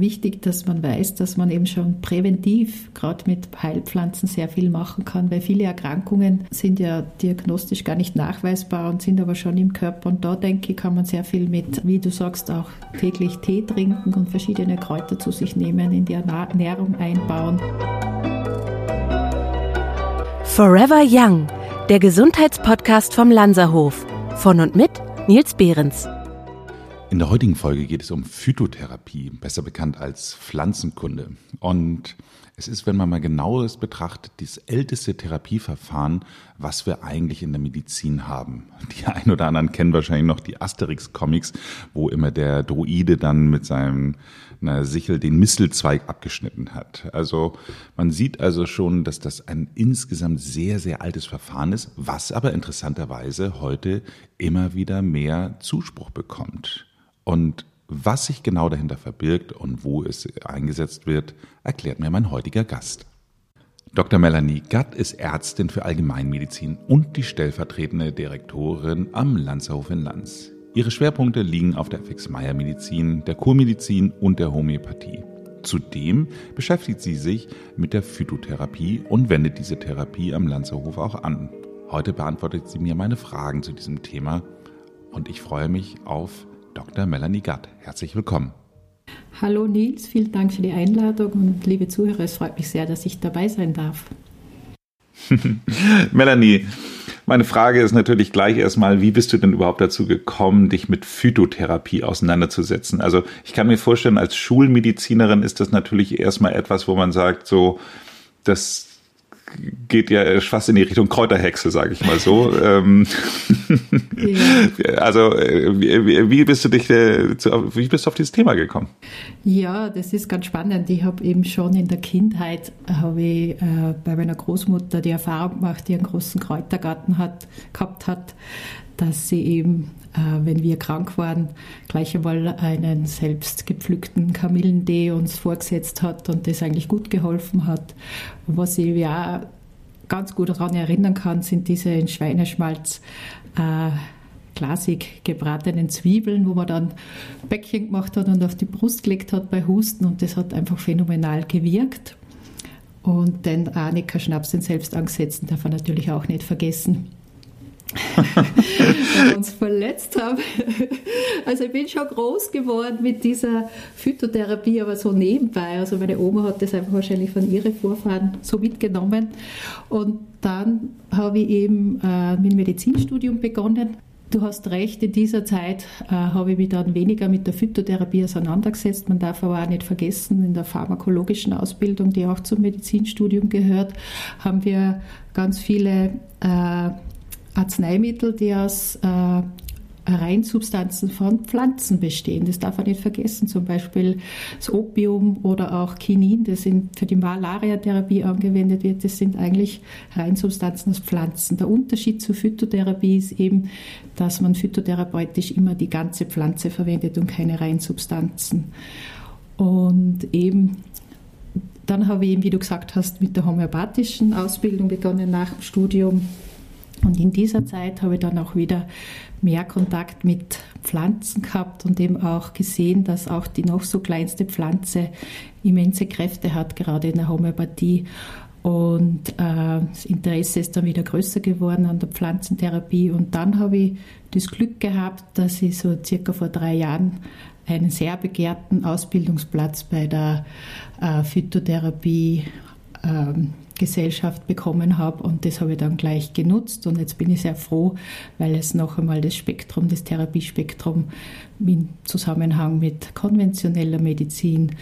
wichtig, dass man weiß, dass man eben schon präventiv, gerade mit Heilpflanzen, sehr viel machen kann, weil viele Erkrankungen sind ja diagnostisch gar nicht nachweisbar und sind aber schon im Körper. Und da denke ich, kann man sehr viel mit, wie du sagst, auch täglich Tee trinken und verschiedene Kräuter zu sich nehmen, in die Ernährung einbauen. Forever Young, der Gesundheitspodcast vom Lanzerhof. Von und mit Nils Behrens. In der heutigen Folge geht es um Phytotherapie, besser bekannt als Pflanzenkunde. Und es ist, wenn man mal genaueres betrachtet, das älteste Therapieverfahren, was wir eigentlich in der Medizin haben. Die ein oder anderen kennen wahrscheinlich noch die Asterix-Comics, wo immer der Droide dann mit seinem na, Sichel den Mistelzweig abgeschnitten hat. Also man sieht also schon, dass das ein insgesamt sehr, sehr altes Verfahren ist, was aber interessanterweise heute immer wieder mehr Zuspruch bekommt. Und was sich genau dahinter verbirgt und wo es eingesetzt wird, erklärt mir mein heutiger Gast. Dr. Melanie Gatt ist Ärztin für Allgemeinmedizin und die stellvertretende Direktorin am Lanzerhof in Lanz. Ihre Schwerpunkte liegen auf der FX-Meyer-Medizin, der Kurmedizin und der Homöopathie. Zudem beschäftigt sie sich mit der Phytotherapie und wendet diese Therapie am Lanzerhof auch an. Heute beantwortet sie mir meine Fragen zu diesem Thema und ich freue mich auf Dr. Melanie Gatt. Herzlich willkommen. Hallo Nils, vielen Dank für die Einladung und liebe Zuhörer, es freut mich sehr, dass ich dabei sein darf. Melanie, meine Frage ist natürlich gleich erstmal, wie bist du denn überhaupt dazu gekommen, dich mit Phytotherapie auseinanderzusetzen? Also ich kann mir vorstellen, als Schulmedizinerin ist das natürlich erstmal etwas, wo man sagt, so, das geht ja fast in die Richtung Kräuterhexe, sage ich mal so. Ähm, ja. Also wie, wie, bist du dich äh, wie bist du auf dieses Thema gekommen? Ja, das ist ganz spannend. Ich habe eben schon in der Kindheit habe ich äh, bei meiner Großmutter die Erfahrung gemacht, die einen großen Kräutergarten hat, gehabt hat, dass sie eben äh, wenn wir krank waren, gleich einmal einen selbst gepflückten Kamillentee uns vorgesetzt hat und das eigentlich gut geholfen hat. was ich ja ganz gut daran erinnern kann, sind diese in Schweineschmalz äh, glasig gebratenen Zwiebeln, wo man dann Bäckchen gemacht hat und auf die Brust gelegt hat bei Husten und das hat einfach phänomenal gewirkt. Und den Arnika Schnaps, den selbst angesetzten, darf man natürlich auch nicht vergessen wir uns verletzt haben. Also ich bin schon groß geworden mit dieser Phytotherapie, aber so nebenbei. Also meine Oma hat das einfach wahrscheinlich von ihren Vorfahren so mitgenommen. Und dann habe ich eben äh, mit Medizinstudium begonnen. Du hast recht, in dieser Zeit äh, habe ich mich dann weniger mit der Phytotherapie auseinandergesetzt. Man darf aber auch nicht vergessen, in der pharmakologischen Ausbildung, die auch zum Medizinstudium gehört, haben wir ganz viele äh, Arzneimittel, die aus äh, Reinsubstanzen von Pflanzen bestehen. Das darf man nicht vergessen. Zum Beispiel das Opium oder auch Kinin, das für die Malariatherapie angewendet wird. Das sind eigentlich Reinsubstanzen aus Pflanzen. Der Unterschied zur Phytotherapie ist eben, dass man phytotherapeutisch immer die ganze Pflanze verwendet und keine Reinsubstanzen. Und eben dann habe ich eben, wie du gesagt hast, mit der homöopathischen Ausbildung begonnen nach dem Studium und in dieser Zeit habe ich dann auch wieder mehr Kontakt mit Pflanzen gehabt und eben auch gesehen, dass auch die noch so kleinste Pflanze immense Kräfte hat, gerade in der Homöopathie. Und äh, das Interesse ist dann wieder größer geworden an der Pflanzentherapie. Und dann habe ich das Glück gehabt, dass ich so circa vor drei Jahren einen sehr begehrten Ausbildungsplatz bei der äh, Phytotherapie ähm, Gesellschaft bekommen habe und das habe ich dann gleich genutzt und jetzt bin ich sehr froh, weil es noch einmal das Spektrum, das Therapiespektrum im Zusammenhang mit konventioneller Medizin,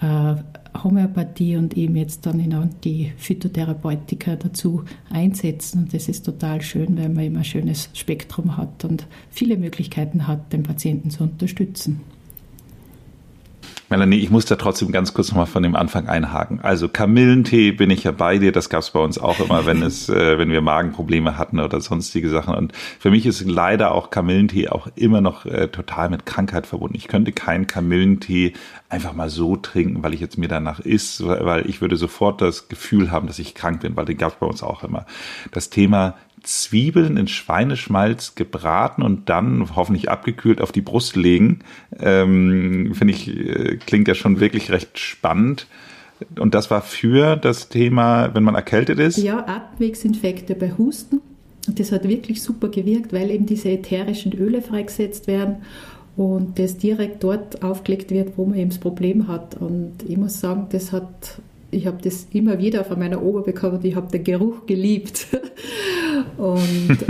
äh, Homöopathie und eben jetzt dann die Phytotherapeutika dazu einsetzen und das ist total schön, weil man immer ein schönes Spektrum hat und viele Möglichkeiten hat, den Patienten zu unterstützen. Melanie, ich muss da trotzdem ganz kurz nochmal von dem Anfang einhaken. Also Kamillentee bin ich ja bei dir, das gab es bei uns auch immer, wenn es, äh, wenn wir Magenprobleme hatten oder sonstige Sachen. Und für mich ist leider auch Kamillentee auch immer noch äh, total mit Krankheit verbunden. Ich könnte keinen Kamillentee einfach mal so trinken, weil ich jetzt mir danach isst, weil ich würde sofort das Gefühl haben, dass ich krank bin, weil den gab es bei uns auch immer. Das Thema Zwiebeln in Schweineschmalz gebraten und dann hoffentlich abgekühlt auf die Brust legen. Ähm, Finde ich, äh, klingt ja schon wirklich recht spannend. Und das war für das Thema, wenn man erkältet ist? Ja, Atemwegsinfekte bei Husten. Und das hat wirklich super gewirkt, weil eben diese ätherischen Öle freigesetzt werden und das direkt dort aufgelegt wird, wo man eben das Problem hat. Und ich muss sagen, das hat, ich habe das immer wieder von meiner Oma bekommen und ich habe den Geruch geliebt. und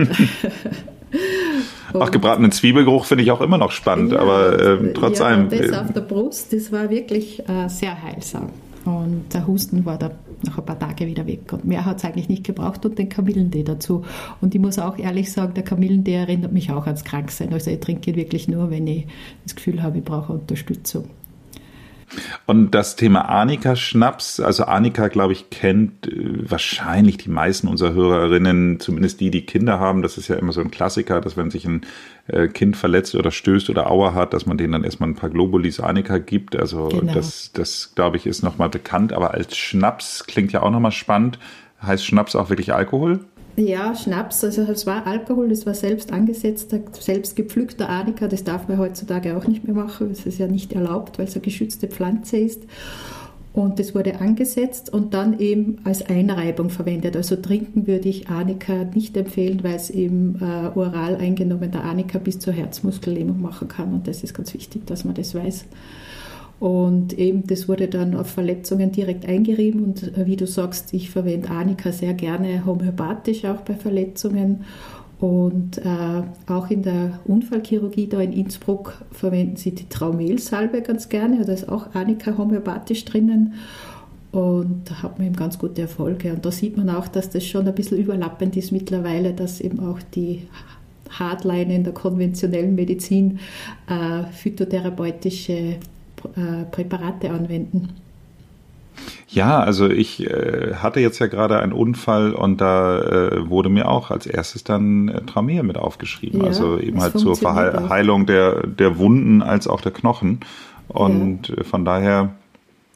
Auch gebratenen Zwiebelgeruch finde ich auch immer noch spannend, ja, aber äh, trotz ja, allem. Das auf der Brust, das war wirklich äh, sehr heilsam. Und der Husten war da nach ein paar Tagen wieder weg. Und mehr hat es eigentlich nicht gebraucht und den Kamillentee dazu. Und ich muss auch ehrlich sagen, der Kamillentee erinnert mich auch ans Kranksein. Also ich trinke ihn wirklich nur, wenn ich das Gefühl habe, ich brauche Unterstützung. Und das Thema Arnika-Schnaps, also Arnika, glaube ich, kennt äh, wahrscheinlich die meisten unserer Hörerinnen, zumindest die, die Kinder haben. Das ist ja immer so ein Klassiker, dass wenn sich ein äh, Kind verletzt oder stößt oder Aua hat, dass man denen dann erstmal ein paar Globulis Arnika gibt. Also genau. das, das glaube ich, ist nochmal bekannt. Aber als Schnaps klingt ja auch nochmal spannend. Heißt Schnaps auch wirklich Alkohol? Ja, Schnaps, also es war Alkohol, das war selbst angesetzter, selbst gepflückter Arnika, das darf man heutzutage auch nicht mehr machen, das ist ja nicht erlaubt, weil es eine geschützte Pflanze ist. Und das wurde angesetzt und dann eben als Einreibung verwendet. Also trinken würde ich Arnika nicht empfehlen, weil es eben äh, oral eingenommen der Arnika bis zur Herzmuskellähmung machen kann. Und das ist ganz wichtig, dass man das weiß. Und eben, das wurde dann auf Verletzungen direkt eingerieben. Und äh, wie du sagst, ich verwende Arnika sehr gerne homöopathisch auch bei Verletzungen. Und äh, auch in der Unfallchirurgie da in Innsbruck verwenden sie die Traumelsalbe ganz gerne. Da ist auch Arnika homöopathisch drinnen. Und da hat man eben ganz gute Erfolge. Und da sieht man auch, dass das schon ein bisschen überlappend ist mittlerweile, dass eben auch die Hardline in der konventionellen Medizin äh, phytotherapeutische Präparate anwenden. Ja, also ich äh, hatte jetzt ja gerade einen Unfall und da äh, wurde mir auch als erstes dann äh, Traumier mit aufgeschrieben. Ja, also eben halt zur Verheilung der, der Wunden als auch der Knochen. Und ja. Äh, von daher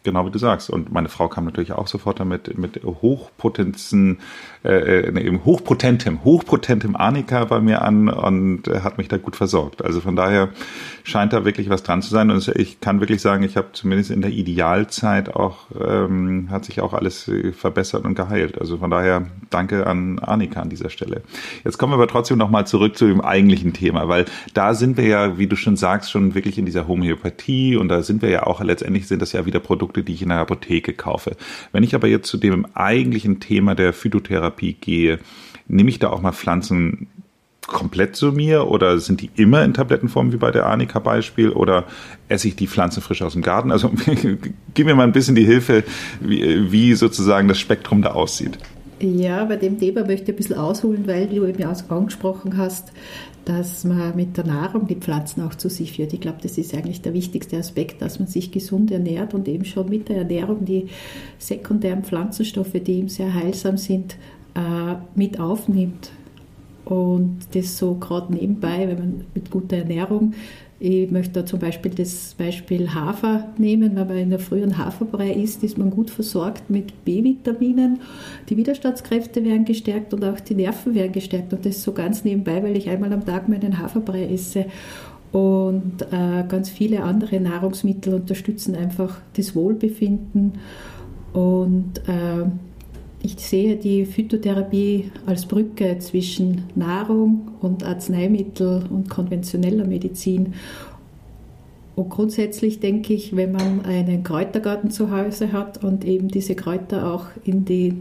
Genau wie du sagst. Und meine Frau kam natürlich auch sofort damit mit hochpotenzen, äh, äh hochpotentem, hochpotentem Arnika bei mir an und äh, hat mich da gut versorgt. Also von daher scheint da wirklich was dran zu sein. Und ich kann wirklich sagen, ich habe zumindest in der Idealzeit auch, ähm, hat sich auch alles äh, verbessert und geheilt. Also von daher danke an Arnika an dieser Stelle. Jetzt kommen wir aber trotzdem nochmal zurück zu dem eigentlichen Thema, weil da sind wir ja, wie du schon sagst, schon wirklich in dieser Homöopathie und da sind wir ja auch, letztendlich sind das ja wieder Produkte, die ich in der Apotheke kaufe. Wenn ich aber jetzt zu dem eigentlichen Thema der Phytotherapie gehe, nehme ich da auch mal Pflanzen komplett zu mir oder sind die immer in Tablettenform wie bei der Arnika-Beispiel oder esse ich die Pflanzen frisch aus dem Garten? Also gib mir mal ein bisschen die Hilfe, wie, wie sozusagen das Spektrum da aussieht. Ja, bei dem Thema möchte ich ein bisschen ausholen, weil du eben angesprochen hast, dass man mit der Nahrung die Pflanzen auch zu sich führt. Ich glaube, das ist eigentlich der wichtigste Aspekt, dass man sich gesund ernährt und eben schon mit der Ernährung die sekundären Pflanzenstoffe, die eben sehr heilsam sind, äh, mit aufnimmt. Und das so gerade nebenbei, wenn man mit guter Ernährung ich möchte da zum Beispiel das Beispiel Hafer nehmen. Wenn man in der frühen Haferbrei isst, ist man gut versorgt mit B-Vitaminen. Die Widerstandskräfte werden gestärkt und auch die Nerven werden gestärkt. Und das so ganz nebenbei, weil ich einmal am Tag meinen Haferbrei esse. Und äh, ganz viele andere Nahrungsmittel unterstützen einfach das Wohlbefinden. Und äh, ich sehe die Phytotherapie als Brücke zwischen Nahrung und Arzneimittel und konventioneller Medizin. Und grundsätzlich denke ich, wenn man einen Kräutergarten zu Hause hat und eben diese Kräuter auch in die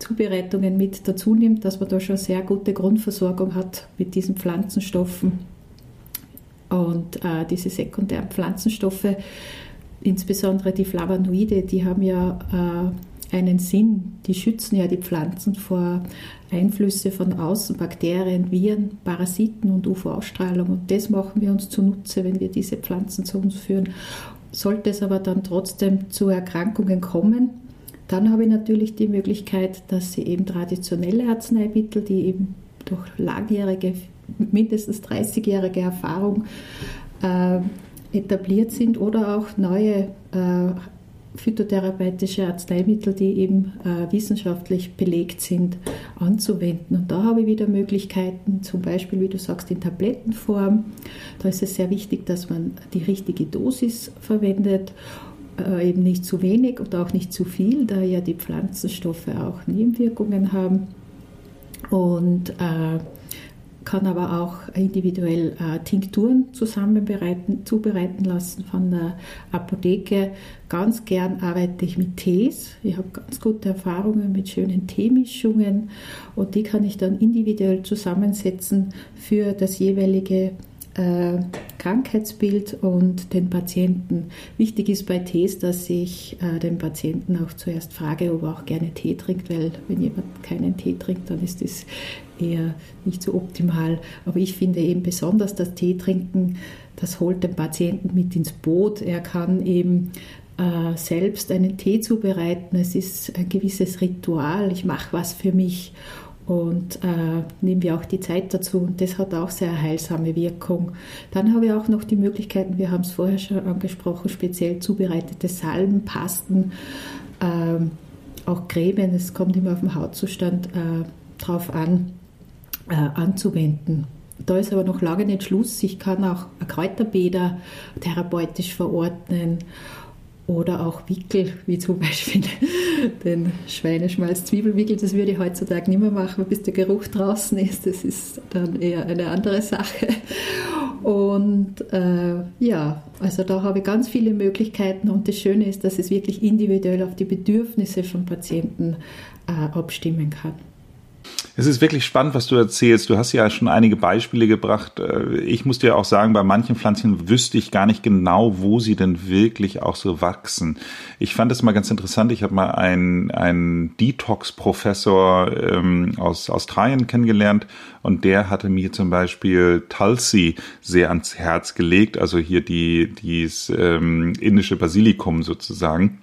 Zubereitungen mit dazu nimmt, dass man da schon sehr gute Grundversorgung hat mit diesen Pflanzenstoffen. Und äh, diese sekundären Pflanzenstoffe, insbesondere die Flavonoide, die haben ja äh, einen Sinn. Die schützen ja die Pflanzen vor Einflüsse von außen, Bakterien, Viren, Parasiten und UV-Ausstrahlung. Und das machen wir uns zunutze, wenn wir diese Pflanzen zu uns führen. Sollte es aber dann trotzdem zu Erkrankungen kommen, dann habe ich natürlich die Möglichkeit, dass sie eben traditionelle Arzneimittel, die eben durch langjährige, mindestens 30-jährige Erfahrung äh, etabliert sind oder auch neue äh, phytotherapeutische Arzneimittel, die eben äh, wissenschaftlich belegt sind, anzuwenden. Und da habe ich wieder Möglichkeiten, zum Beispiel, wie du sagst, in Tablettenform. Da ist es sehr wichtig, dass man die richtige Dosis verwendet äh, eben nicht zu wenig und auch nicht zu viel, da ja die Pflanzenstoffe auch Nebenwirkungen haben. Und äh, kann aber auch individuell äh, Tinkturen zusammenbereiten, zubereiten lassen von der Apotheke. Ganz gern arbeite ich mit Tees. Ich habe ganz gute Erfahrungen mit schönen Teemischungen und die kann ich dann individuell zusammensetzen für das jeweilige äh, Krankheitsbild und den Patienten. Wichtig ist bei Tees, dass ich äh, den Patienten auch zuerst frage, ob er auch gerne Tee trinkt, weil wenn jemand keinen Tee trinkt, dann ist das eher nicht so optimal. Aber ich finde eben besonders das Tee trinken, das holt den Patienten mit ins Boot. Er kann eben äh, selbst einen Tee zubereiten. Es ist ein gewisses Ritual. Ich mache was für mich und äh, nehmen wir auch die Zeit dazu. Und das hat auch sehr heilsame Wirkung. Dann habe ich auch noch die Möglichkeiten, wir haben es vorher schon angesprochen, speziell zubereitete Salben, Pasten, äh, auch Cremen, es kommt immer auf den Hautzustand äh, drauf an, äh, anzuwenden. Da ist aber noch lange nicht Schluss. Ich kann auch Kräuterbäder therapeutisch verordnen oder auch Wickel, wie zum Beispiel den Schweineschmalz-Zwiebelwickel. Das würde ich heutzutage nicht mehr machen, bis der Geruch draußen ist. Das ist dann eher eine andere Sache. Und äh, ja, also da habe ich ganz viele Möglichkeiten und das Schöne ist, dass es wirklich individuell auf die Bedürfnisse von Patienten äh, abstimmen kann. Es ist wirklich spannend, was du erzählst. Du hast ja schon einige Beispiele gebracht. Äh, ich muss dir auch sagen, bei manchen Pflanzen wüsste ich gar nicht genau, wo sie denn wirklich auch so wachsen. Ich fand es mal ganz interessant. Ich habe mal einen, einen Detox-Professor ähm, aus Australien kennengelernt und der hatte mir zum Beispiel Tulsi sehr ans Herz gelegt. Also hier die, dieses ähm, indische Basilikum sozusagen.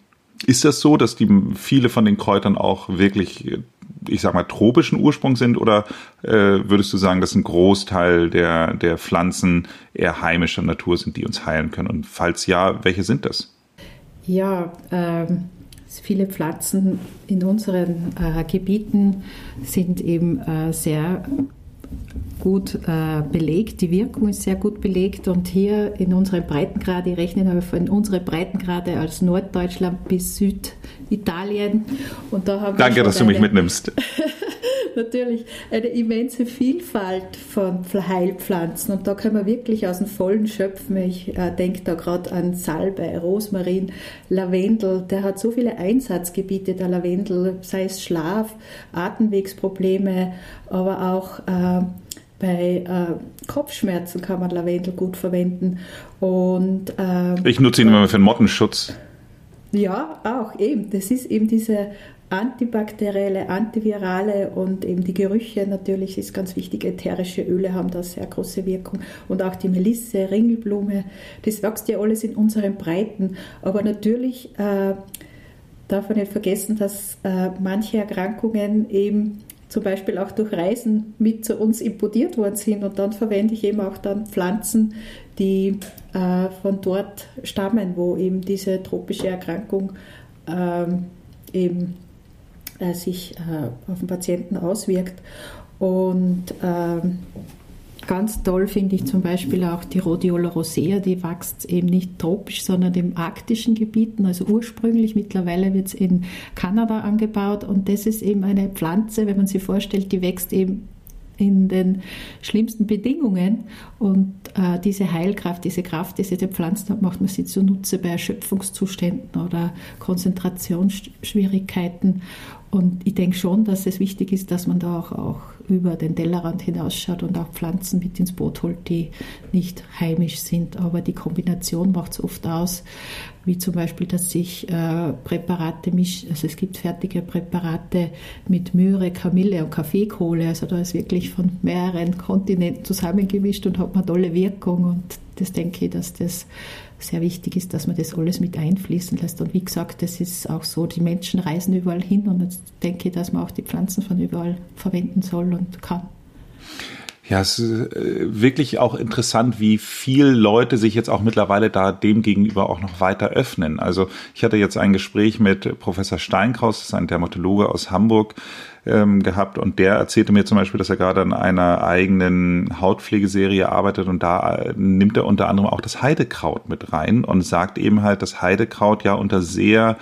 Ist das so, dass die viele von den Kräutern auch wirklich ich sag mal, tropischen Ursprung sind oder äh, würdest du sagen, dass ein Großteil der, der Pflanzen eher heimischer Natur sind, die uns heilen können? Und falls ja, welche sind das? Ja, äh, viele Pflanzen in unseren äh, Gebieten sind eben äh, sehr gut äh, belegt, die Wirkung ist sehr gut belegt. Und hier in unseren Breitengrade, ich rechne aber von unseren Breitengrade als Norddeutschland bis Süditalien. Und da haben Danke, dass du mich mitnimmst. natürlich eine immense Vielfalt von Heilpflanzen und da können wir wirklich aus dem Vollen schöpfen. Ich äh, denke da gerade an Salbei, Rosmarin, Lavendel, der hat so viele Einsatzgebiete, der Lavendel, sei es Schlaf, Atemwegsprobleme, aber auch äh, bei äh, Kopfschmerzen kann man Lavendel gut verwenden. Und, äh, ich nutze ihn immer für den Mottenschutz. Ja, auch eben. Das ist eben diese antibakterielle, antivirale und eben die Gerüche natürlich ist ganz wichtig. Ätherische Öle haben da sehr große Wirkung und auch die Melisse, Ringelblume, das wächst ja alles in unseren Breiten. Aber natürlich äh, darf man nicht vergessen, dass äh, manche Erkrankungen eben zum Beispiel auch durch Reisen mit zu uns importiert worden sind und dann verwende ich eben auch dann Pflanzen, die äh, von dort stammen, wo eben diese tropische Erkrankung ähm, eben äh, sich äh, auf den Patienten auswirkt. Und ähm, Ganz toll finde ich zum Beispiel auch die Rhodiola rosea, die wächst eben nicht tropisch, sondern in arktischen Gebieten, also ursprünglich. Mittlerweile wird es in Kanada angebaut und das ist eben eine Pflanze, wenn man sich vorstellt, die wächst eben in den schlimmsten Bedingungen. Und äh, diese Heilkraft, diese Kraft, die sie den Pflanzen hat, macht man sie zunutze bei Erschöpfungszuständen oder Konzentrationsschwierigkeiten. Und ich denke schon, dass es wichtig ist, dass man da auch, auch über den Tellerrand hinausschaut und auch Pflanzen mit ins Boot holt, die nicht heimisch sind. Aber die Kombination macht es oft aus, wie zum Beispiel, dass sich äh, Präparate mischen. Also es gibt fertige Präparate mit Möhre, Kamille und Kaffeekohle. Also da ist wirklich von mehreren Kontinenten zusammengemischt und hat man tolle Wirkung. Und das denke ich, dass das sehr wichtig ist, dass man das alles mit einfließen lässt. Und wie gesagt, das ist auch so, die Menschen reisen überall hin und jetzt denke ich, dass man auch die Pflanzen von überall verwenden soll und kann. Ja, es ist äh, wirklich auch interessant, wie viel Leute sich jetzt auch mittlerweile da dem gegenüber auch noch weiter öffnen. Also ich hatte jetzt ein Gespräch mit Professor Steinkraus, das ist ein Dermatologe aus Hamburg, ähm, gehabt und der erzählte mir zum Beispiel, dass er gerade an einer eigenen Hautpflegeserie arbeitet und da äh, nimmt er unter anderem auch das Heidekraut mit rein und sagt eben halt, dass Heidekraut ja unter sehr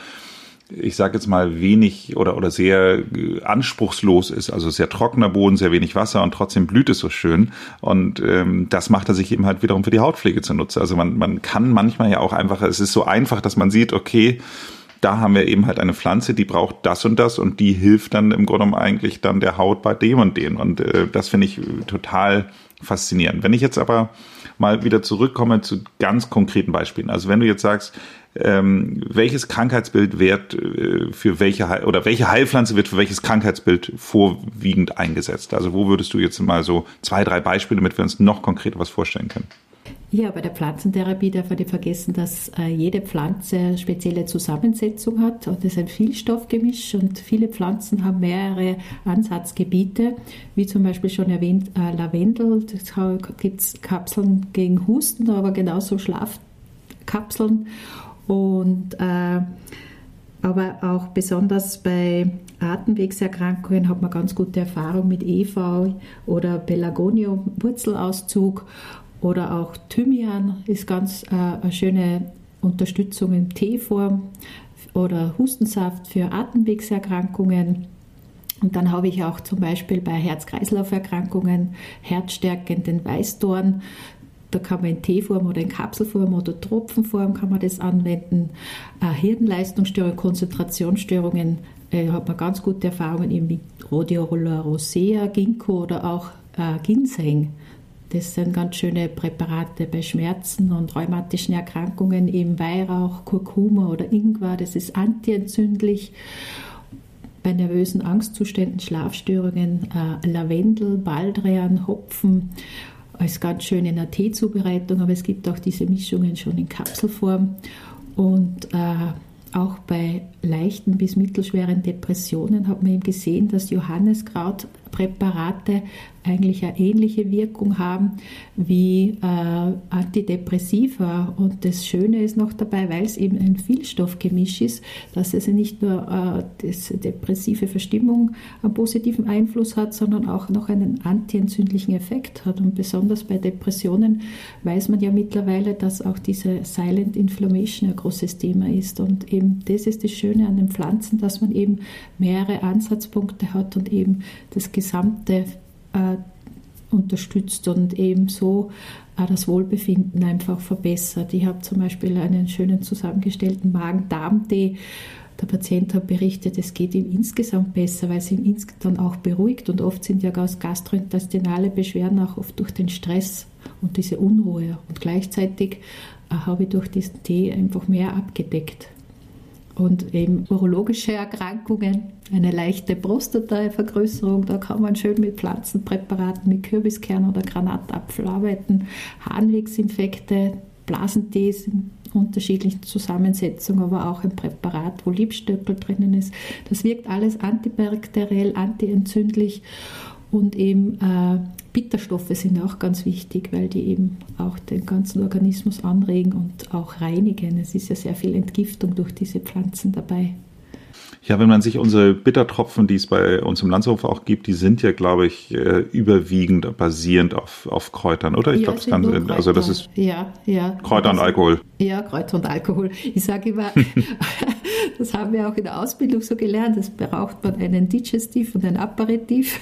ich sage jetzt mal, wenig oder, oder sehr äh, anspruchslos ist, also sehr trockener Boden, sehr wenig Wasser und trotzdem blüht es so schön. Und ähm, das macht er sich eben halt wiederum für die Hautpflege zunutze. Also man, man kann manchmal ja auch einfach, es ist so einfach, dass man sieht, okay, da haben wir eben halt eine Pflanze, die braucht das und das und die hilft dann im Grunde eigentlich dann der Haut bei dem und dem. Und äh, das finde ich total faszinierend. Wenn ich jetzt aber mal wieder zurückkomme zu ganz konkreten Beispielen. Also wenn du jetzt sagst, ähm, welches Krankheitsbild wird äh, für welche oder welche Heilpflanze wird für welches Krankheitsbild vorwiegend eingesetzt? Also wo würdest du jetzt mal so zwei, drei Beispiele, damit wir uns noch konkreter was vorstellen können? Ja, bei der Pflanzentherapie darf man nicht vergessen, dass äh, jede Pflanze eine spezielle Zusammensetzung hat und es ist ein Vielstoffgemisch und viele Pflanzen haben mehrere Ansatzgebiete, wie zum Beispiel schon erwähnt äh, Lavendel, da gibt es Kapseln gegen Husten, aber genauso Schlafkapseln und äh, aber auch besonders bei Atemwegserkrankungen hat man ganz gute Erfahrung mit EV oder Pelargonium Wurzelauszug oder auch Thymian ist ganz äh, eine schöne Unterstützung in Teeform oder Hustensaft für Atemwegserkrankungen. Und dann habe ich auch zum Beispiel bei Herz-Kreislauf-Erkrankungen herzstärkenden Weißdorn. Da kann man in Teeform oder in Kapselform oder Tropfenform kann man das anwenden. Äh, Hirnleistungsstörungen, Konzentrationsstörungen äh, hat man ganz gute Erfahrungen eben mit Rhodiola rosea, Ginkgo oder auch äh, Ginseng. Das sind ganz schöne Präparate bei Schmerzen und rheumatischen Erkrankungen, eben Weihrauch, Kurkuma oder Ingwer. Das ist antientzündlich. Bei nervösen Angstzuständen, Schlafstörungen, äh, Lavendel, Baldrian, Hopfen als ganz schön in der Teezubereitung, aber es gibt auch diese Mischungen schon in Kapselform. Und äh, auch bei leichten bis mittelschweren Depressionen hat man eben gesehen, dass Johanneskrautpräparate eigentlich eine ähnliche Wirkung haben wie äh, Antidepressiva. Und das Schöne ist noch dabei, weil es eben ein Vielstoffgemisch ist, dass es nicht nur äh, das depressive Verstimmung einen positiven Einfluss hat, sondern auch noch einen antientzündlichen Effekt hat. Und besonders bei Depressionen weiß man ja mittlerweile, dass auch diese Silent Inflammation ein großes Thema ist. Und eben das ist das Schöne an den Pflanzen, dass man eben mehrere Ansatzpunkte hat und eben das gesamte äh, unterstützt und ebenso äh, das Wohlbefinden einfach verbessert. Ich habe zum Beispiel einen schönen zusammengestellten Magen-Darm-Tee. Der Patient hat berichtet, es geht ihm insgesamt besser, weil es ihn insgesamt auch beruhigt. Und oft sind ja gastrointestinale Beschwerden auch oft durch den Stress und diese Unruhe. Und gleichzeitig äh, habe ich durch diesen Tee einfach mehr abgedeckt und eben urologische Erkrankungen, eine leichte Prostatavergrößerung, da kann man schön mit Pflanzenpräparaten, mit Kürbiskern oder Granatapfel arbeiten, Harnwegsinfekte, Blasentees in unterschiedlichen Zusammensetzungen, aber auch ein Präparat, wo Liebstöckel drinnen ist. Das wirkt alles antibakteriell, antientzündlich und eben äh, Bitterstoffe sind auch ganz wichtig, weil die eben auch den ganzen Organismus anregen und auch reinigen. Es ist ja sehr viel Entgiftung durch diese Pflanzen dabei. Ja, wenn man sich unsere Bittertropfen, die es bei uns im Landshof auch gibt, die sind ja, glaube ich, äh, überwiegend basierend auf, auf Kräutern, oder? Ich ja, glaube, es kann, also das ist ja, ja. Kräuter und Alkohol. Ja, Kräuter und Alkohol. Ich sage immer, das haben wir auch in der Ausbildung so gelernt, das braucht man einen Digestiv und ein Aperitif.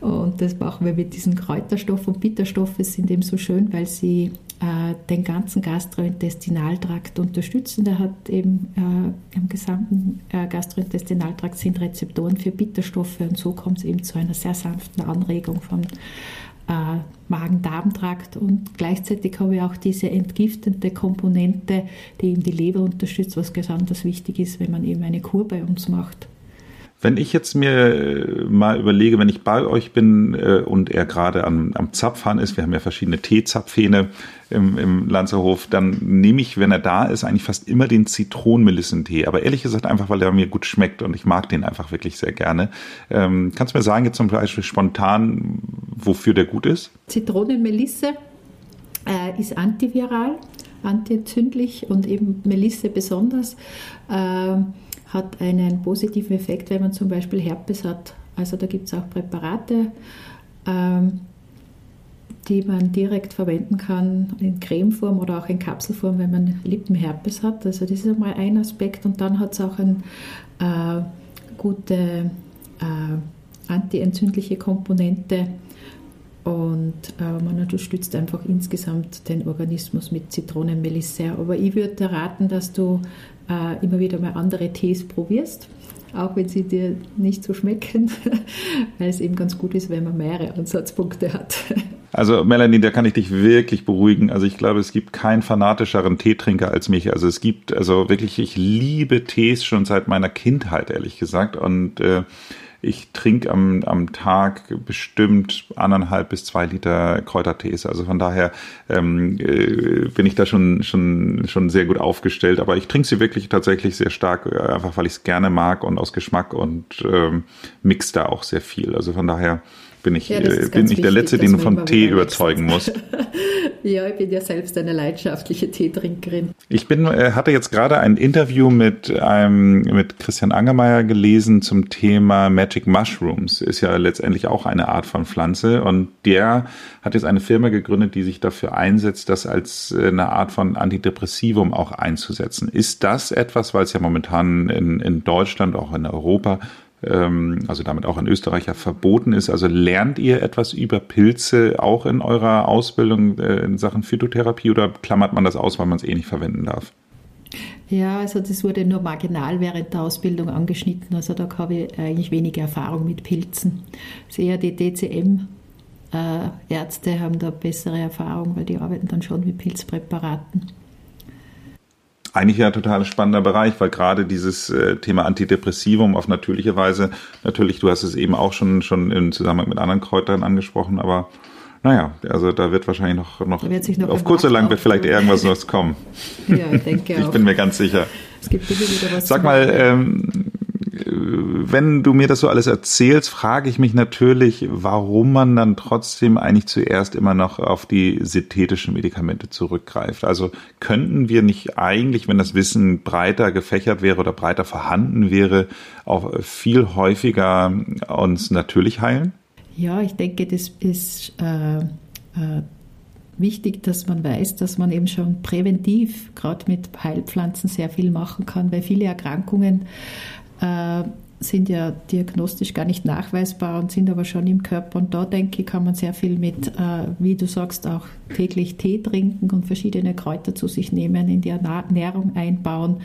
Und das machen wir mit diesen Kräuterstoffen und Bitterstoffe sind eben so schön, weil sie äh, den ganzen Gastrointestinaltrakt unterstützen. Der hat eben äh, im gesamten äh, Gastrointestinaltrakt sind Rezeptoren für Bitterstoffe und so kommt es eben zu einer sehr sanften Anregung vom äh, Magen-Darm-Trakt und gleichzeitig habe ich auch diese entgiftende Komponente, die eben die Leber unterstützt, was besonders wichtig ist, wenn man eben eine Kur bei uns macht. Wenn ich jetzt mir äh, mal überlege, wenn ich bei euch bin äh, und er gerade am, am Zapfhahn ist, wir haben ja verschiedene Teezapfhähne im, im Lanzerhof, dann nehme ich, wenn er da ist, eigentlich fast immer den Zitronenmelissentee. Aber ehrlich gesagt einfach, weil er mir gut schmeckt und ich mag den einfach wirklich sehr gerne. Ähm, kannst du mir sagen, jetzt zum Beispiel spontan, wofür der gut ist? Zitronenmelisse äh, ist antiviral, antientzündlich und eben Melisse besonders. Äh, hat einen positiven Effekt, wenn man zum Beispiel Herpes hat. Also da gibt es auch Präparate, ähm, die man direkt verwenden kann in Cremeform oder auch in Kapselform, wenn man Lippenherpes hat. Also das ist einmal ein Aspekt und dann hat es auch eine äh, gute äh, antientzündliche Komponente und äh, man unterstützt einfach insgesamt den Organismus mit Zitronenmelisse. Aber ich würde raten, dass du äh, immer wieder mal andere Tees probierst, auch wenn sie dir nicht so schmecken, weil es eben ganz gut ist, wenn man mehrere Ansatzpunkte hat. Also Melanie, da kann ich dich wirklich beruhigen. Also ich glaube, es gibt keinen fanatischeren Teetrinker als mich. Also es gibt, also wirklich, ich liebe Tees schon seit meiner Kindheit, ehrlich gesagt. Und äh, ich trinke am, am Tag bestimmt anderthalb bis zwei Liter Kräutertees. Also von daher ähm, äh, bin ich da schon, schon, schon sehr gut aufgestellt. Aber ich trinke sie wirklich tatsächlich sehr stark, äh, einfach weil ich es gerne mag und aus Geschmack und ähm, mix da auch sehr viel. Also von daher bin ich, ja, äh, bin ich der Letzte, den du vom Tee überzeugen musst. ja, ich bin ja selbst eine leidenschaftliche Teetrinkerin. Ich bin, äh, hatte jetzt gerade ein Interview mit einem, mit Christian Angermeier gelesen zum Thema Magic Mushrooms. Ist ja letztendlich auch eine Art von Pflanze und der hat jetzt eine Firma gegründet, die sich dafür einsetzt, das als äh, eine Art von Antidepressivum auch einzusetzen. Ist das etwas, weil es ja momentan in, in Deutschland, auch in Europa ähm, also damit auch in Österreich ja verboten ist. Also lernt ihr etwas über Pilze auch in eurer Ausbildung äh, in Sachen Phytotherapie oder klammert man das aus, weil man es eh nicht verwenden darf? Ja, also das wurde nur marginal während der Ausbildung angeschnitten. Also da habe ich eigentlich wenige Erfahrung mit Pilzen. Es ist eher die DCM-Ärzte äh, haben da bessere Erfahrung, weil die arbeiten dann schon mit Pilzpräparaten eigentlich ja ein total spannender Bereich, weil gerade dieses äh, Thema Antidepressivum auf natürliche Weise, natürlich, du hast es eben auch schon, schon im Zusammenhang mit anderen Kräutern angesprochen, aber naja, also da wird wahrscheinlich noch, noch, noch auf kurz oder lang wird vielleicht irgendwas was kommen. Ja, ich denke auch. Ich bin mir ganz sicher. Es gibt immer wieder was Sag mal, ähm, wenn du mir das so alles erzählst, frage ich mich natürlich, warum man dann trotzdem eigentlich zuerst immer noch auf die synthetischen Medikamente zurückgreift. Also könnten wir nicht eigentlich, wenn das Wissen breiter gefächert wäre oder breiter vorhanden wäre, auch viel häufiger uns natürlich heilen? Ja, ich denke, das ist äh, äh, wichtig, dass man weiß, dass man eben schon präventiv, gerade mit Heilpflanzen, sehr viel machen kann, weil viele Erkrankungen äh, sind ja diagnostisch gar nicht nachweisbar und sind aber schon im Körper. Und da denke ich, kann man sehr viel mit, äh, wie du sagst, auch täglich Tee trinken und verschiedene Kräuter zu sich nehmen, in die Ernährung einbauen,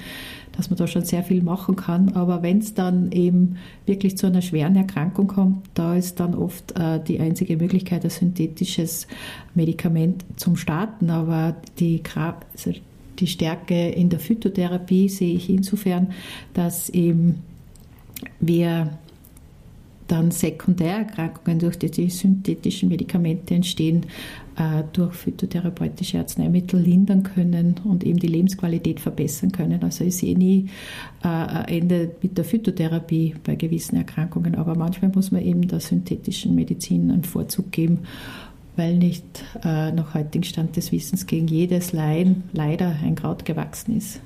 dass man da schon sehr viel machen kann. Aber wenn es dann eben wirklich zu einer schweren Erkrankung kommt, da ist dann oft äh, die einzige Möglichkeit, ein synthetisches Medikament zum Starten. Aber die, also die Stärke in der Phytotherapie sehe ich insofern, dass eben wir dann Sekundärerkrankungen durch die, synthetischen Medikamente entstehen, äh, durch phytotherapeutische Arzneimittel lindern können und eben die Lebensqualität verbessern können. Also ich sehe nie äh, ein Ende mit der Phytotherapie bei gewissen Erkrankungen, aber manchmal muss man eben der synthetischen Medizin einen Vorzug geben weil nicht äh, nach heutigem Stand des Wissens gegen jedes Leiden leider ein Kraut gewachsen ist.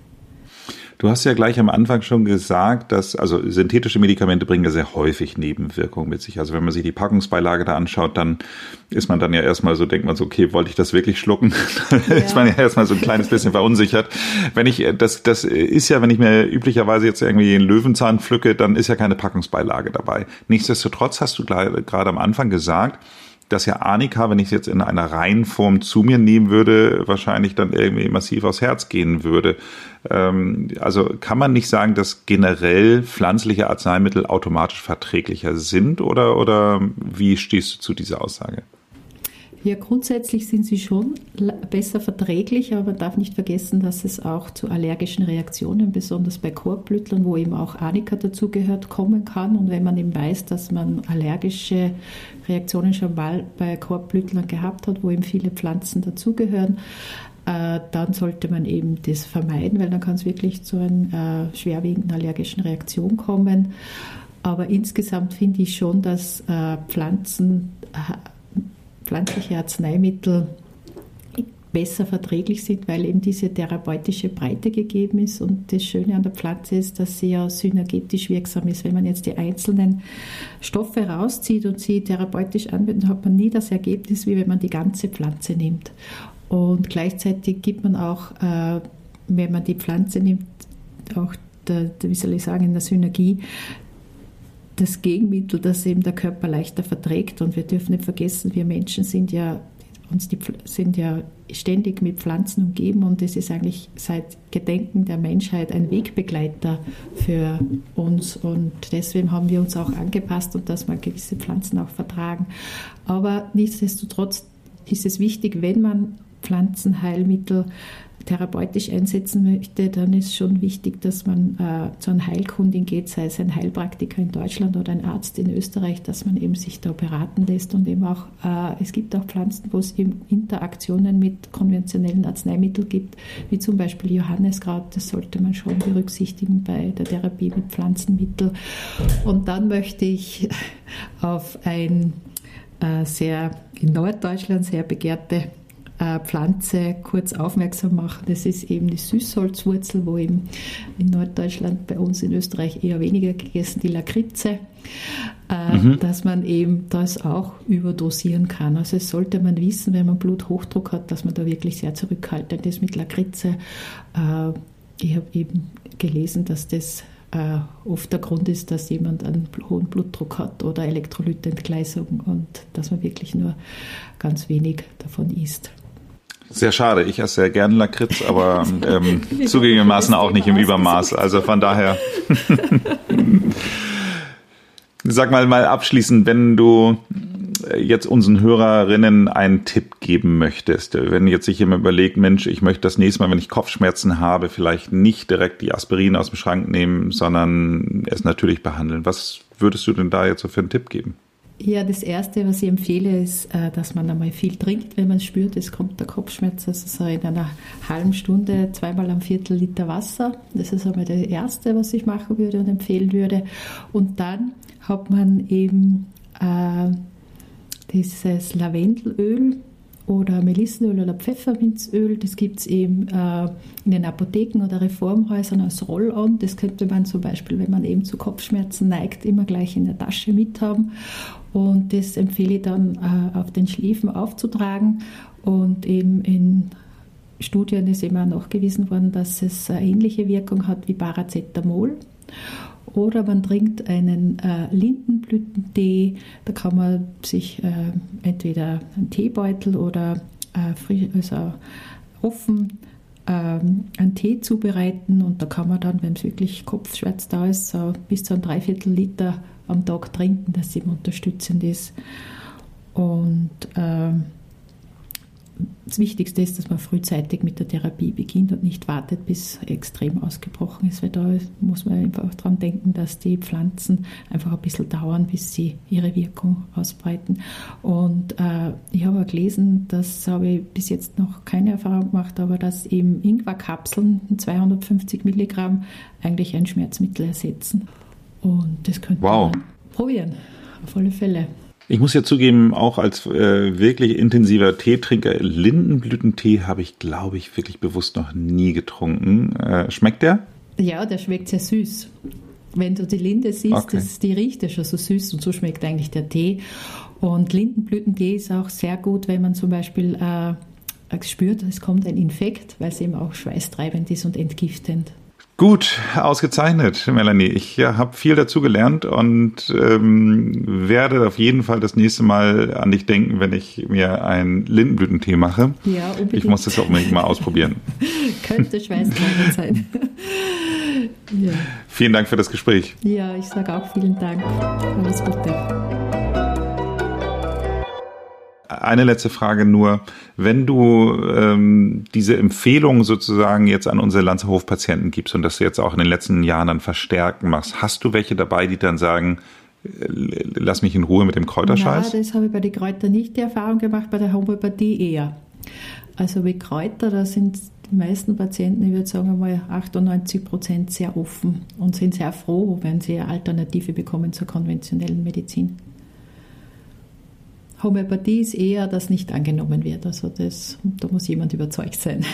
Du hast ja gleich am Anfang schon gesagt, dass also synthetische Medikamente bringen ja sehr häufig Nebenwirkungen mit sich. Also wenn man sich die Packungsbeilage da anschaut, dann ist man dann ja erstmal so, denkt man so, okay, wollte ich das wirklich schlucken? Ja. ist man ja erstmal so ein kleines bisschen verunsichert. Wenn ich, das, das ist ja, wenn ich mir üblicherweise jetzt irgendwie einen Löwenzahn pflücke, dann ist ja keine Packungsbeilage dabei. Nichtsdestotrotz hast du gerade am Anfang gesagt, dass ja Arnika, wenn ich es jetzt in einer reinen Form zu mir nehmen würde, wahrscheinlich dann irgendwie massiv aufs Herz gehen würde. Ähm, also kann man nicht sagen, dass generell pflanzliche Arzneimittel automatisch verträglicher sind oder, oder wie stehst du zu dieser Aussage? Ja, grundsätzlich sind sie schon besser verträglich, aber man darf nicht vergessen, dass es auch zu allergischen Reaktionen, besonders bei Korbblütlern, wo eben auch Arnika dazugehört, kommen kann. Und wenn man eben weiß, dass man allergische Reaktionen schon mal bei Korbblütlern gehabt hat, wo eben viele Pflanzen dazugehören, äh, dann sollte man eben das vermeiden, weil dann kann es wirklich zu einer äh, schwerwiegenden allergischen Reaktion kommen. Aber insgesamt finde ich schon, dass äh, Pflanzen pflanzliche Arzneimittel besser verträglich sind, weil eben diese therapeutische Breite gegeben ist. Und das Schöne an der Pflanze ist, dass sie ja synergetisch wirksam ist. Wenn man jetzt die einzelnen Stoffe rauszieht und sie therapeutisch anwendet, hat man nie das Ergebnis, wie wenn man die ganze Pflanze nimmt. Und gleichzeitig gibt man auch, äh, wenn man die Pflanze nimmt, auch, der, wie soll ich sagen, in der Synergie das Gegenmittel, das eben der Körper leichter verträgt. Und wir dürfen nicht vergessen, wir Menschen sind ja, uns die, sind ja ständig mit Pflanzen umgeben und es ist eigentlich seit Gedenken der Menschheit ein Wegbegleiter für uns. Und deswegen haben wir uns auch angepasst und dass wir gewisse Pflanzen auch vertragen. Aber nichtsdestotrotz ist es wichtig, wenn man Pflanzenheilmittel therapeutisch einsetzen möchte, dann ist schon wichtig, dass man äh, zu einer Heilkundin geht, sei es ein Heilpraktiker in Deutschland oder ein Arzt in Österreich, dass man eben sich da beraten lässt und eben auch, äh, es gibt auch Pflanzen, wo es eben Interaktionen mit konventionellen Arzneimitteln gibt, wie zum Beispiel Johanneskraut, das sollte man schon berücksichtigen bei der Therapie mit Pflanzenmitteln. Und dann möchte ich auf ein äh, sehr in Norddeutschland sehr begehrte Pflanze kurz aufmerksam machen. Das ist eben die Süßholzwurzel, wo eben in Norddeutschland, bei uns in Österreich eher weniger gegessen, die Lakritze, äh, mhm. dass man eben das auch überdosieren kann. Also es sollte man wissen, wenn man Bluthochdruck hat, dass man da wirklich sehr zurückhaltend ist mit Lakritze. Äh, ich habe eben gelesen, dass das äh, oft der Grund ist, dass jemand einen hohen Blutdruck hat oder Elektrolytentgleisung und dass man wirklich nur ganz wenig davon isst. Sehr schade. Ich esse sehr gerne Lakritz, aber ähm, zugegebenermaßen auch nicht im Übermaß. Also von daher. Sag mal, mal abschließend, wenn du jetzt unseren Hörerinnen einen Tipp geben möchtest, wenn jetzt sich jemand überlegt, Mensch, ich möchte das nächste Mal, wenn ich Kopfschmerzen habe, vielleicht nicht direkt die Aspirin aus dem Schrank nehmen, sondern es natürlich behandeln. Was würdest du denn da jetzt so für einen Tipp geben? Ja, das Erste, was ich empfehle, ist, äh, dass man einmal viel trinkt, wenn man spürt, es kommt der Kopfschmerz. Also so in einer halben Stunde zweimal am Viertel Liter Wasser. Das ist einmal das Erste, was ich machen würde und empfehlen würde. Und dann hat man eben äh, dieses Lavendelöl oder Melissenöl oder Pfefferminzöl. Das gibt es eben äh, in den Apotheken oder Reformhäusern als Roll-on. Das könnte man zum Beispiel, wenn man eben zu Kopfschmerzen neigt, immer gleich in der Tasche mithaben. Und das empfehle ich dann äh, auf den Schläfen aufzutragen. Und eben in Studien ist immer nachgewiesen worden, dass es eine ähnliche Wirkung hat wie Paracetamol. Oder man trinkt einen äh, Lindenblütentee. Da kann man sich äh, entweder einen Teebeutel oder äh, frisch, also offen ähm, einen Tee zubereiten und da kann man dann, wenn es wirklich Kopfschmerz da ist, so bis zu einem Dreiviertel Liter am Tag trinken, dass eben unterstützend ist. Und ähm, das Wichtigste ist, dass man frühzeitig mit der Therapie beginnt und nicht wartet, bis extrem ausgebrochen ist, weil da muss man einfach daran denken, dass die Pflanzen einfach ein bisschen dauern, bis sie ihre Wirkung ausbreiten. Und äh, ich habe auch gelesen, das habe ich bis jetzt noch keine Erfahrung gemacht, aber dass eben Ingwerkapseln 250 Milligramm eigentlich ein Schmerzmittel ersetzen. Und das könnte wow. man probieren, auf alle Fälle. Ich muss ja zugeben, auch als äh, wirklich intensiver Teetrinker, Lindenblütentee habe ich, glaube ich, wirklich bewusst noch nie getrunken. Äh, schmeckt der? Ja, der schmeckt sehr süß. Wenn du die Linde siehst, okay. das, die riecht ja schon so süß und so schmeckt eigentlich der Tee. Und Lindenblütentee ist auch sehr gut, wenn man zum Beispiel äh, spürt, es kommt ein Infekt, weil es eben auch schweißtreibend ist und entgiftend. Gut, ausgezeichnet, Melanie. Ich ja, habe viel dazu gelernt und ähm, werde auf jeden Fall das nächste Mal an dich denken, wenn ich mir einen Lindenblütentee mache. Ja, unbedingt. Ich muss das auch unbedingt mal ausprobieren. Könnte schweißtreibend sein. ja. Vielen Dank für das Gespräch. Ja, ich sage auch vielen Dank. Alles Gute. Eine letzte Frage nur. Wenn du ähm, diese Empfehlung sozusagen jetzt an unsere Lanzerhof-Patienten gibst und das jetzt auch in den letzten Jahren dann verstärken machst, hast du welche dabei, die dann sagen, äh, lass mich in Ruhe mit dem Kräuterscheiß? Ja, das habe ich bei den Kräutern nicht die Erfahrung gemacht, bei der Homöopathie eher. Also wie Kräuter, da sind die meisten Patienten, ich würde sagen einmal 98 Prozent sehr offen und sind sehr froh, wenn sie eine Alternative bekommen zur konventionellen Medizin. Homöopathie ist eher, dass nicht angenommen wird. Also das, da muss jemand überzeugt sein.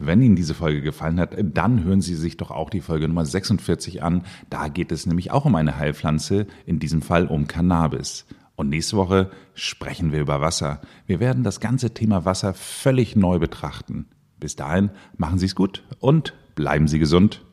Wenn Ihnen diese Folge gefallen hat, dann hören Sie sich doch auch die Folge Nummer 46 an. Da geht es nämlich auch um eine Heilpflanze, in diesem Fall um Cannabis. Und nächste Woche sprechen wir über Wasser. Wir werden das ganze Thema Wasser völlig neu betrachten. Bis dahin machen Sie es gut und bleiben Sie gesund.